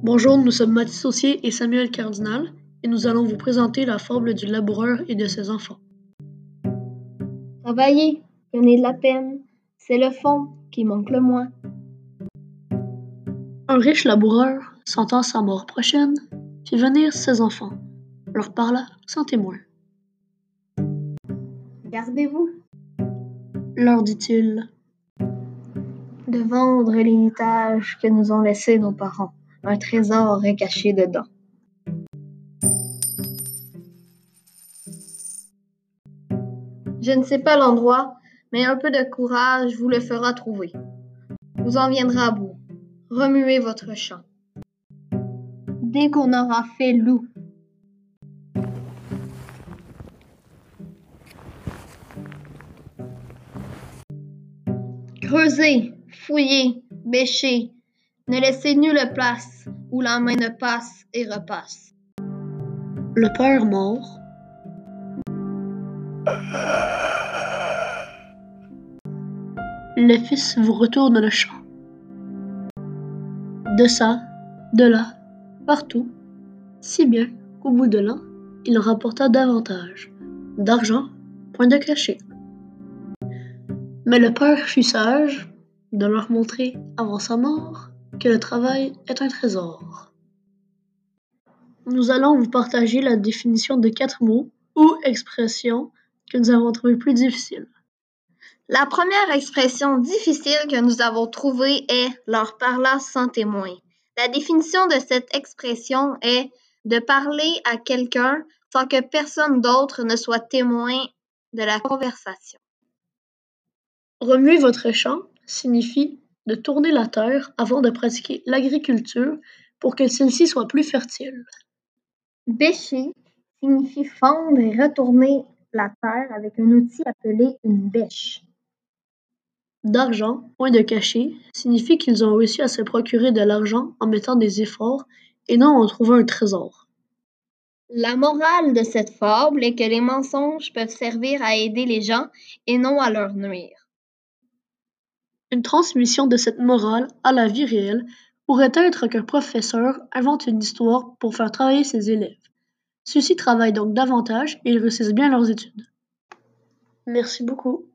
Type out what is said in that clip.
Bonjour, nous sommes Mathis Saucier et Samuel Cardinal et nous allons vous présenter la fable du laboureur et de ses enfants. Travailler, prenez de la peine, c'est le fond qui manque le moins. Un riche laboureur, sentant sa mort prochaine, fit venir ses enfants, leur parla sans témoin. Gardez-vous Leur dit-il, de vendre l'héritage que nous ont laissé nos parents. Un trésor est caché dedans. Je ne sais pas l'endroit, mais un peu de courage vous le fera trouver. Vous en viendra à bout. Remuez votre champ. Dès qu'on aura fait loup, Creusez, fouillez, bêchez, ne laissez nulle place où la main ne passe et repasse. le père mort, le fils vous retourne le champ. De ça, de là, partout, si bien qu'au bout de l'an, il rapporta davantage d'argent, point de cachet. Mais le père fut sage de leur montrer avant sa mort que le travail est un trésor. Nous allons vous partager la définition de quatre mots ou expressions que nous avons trouvées plus difficiles. La première expression difficile que nous avons trouvée est leur parla sans témoin. La définition de cette expression est de parler à quelqu'un sans que personne d'autre ne soit témoin de la conversation. Remuer votre champ signifie de tourner la terre avant de pratiquer l'agriculture pour que celle-ci soit plus fertile. Bêcher signifie fendre et retourner la terre avec un outil appelé une bêche. D'argent, point de cachet, signifie qu'ils ont réussi à se procurer de l'argent en mettant des efforts et non en trouvant un trésor. La morale de cette fable est que les mensonges peuvent servir à aider les gens et non à leur nuire. Une transmission de cette morale à la vie réelle pourrait être qu'un professeur invente une histoire pour faire travailler ses élèves. Ceux-ci travaillent donc davantage et ils réussissent bien leurs études. Merci beaucoup.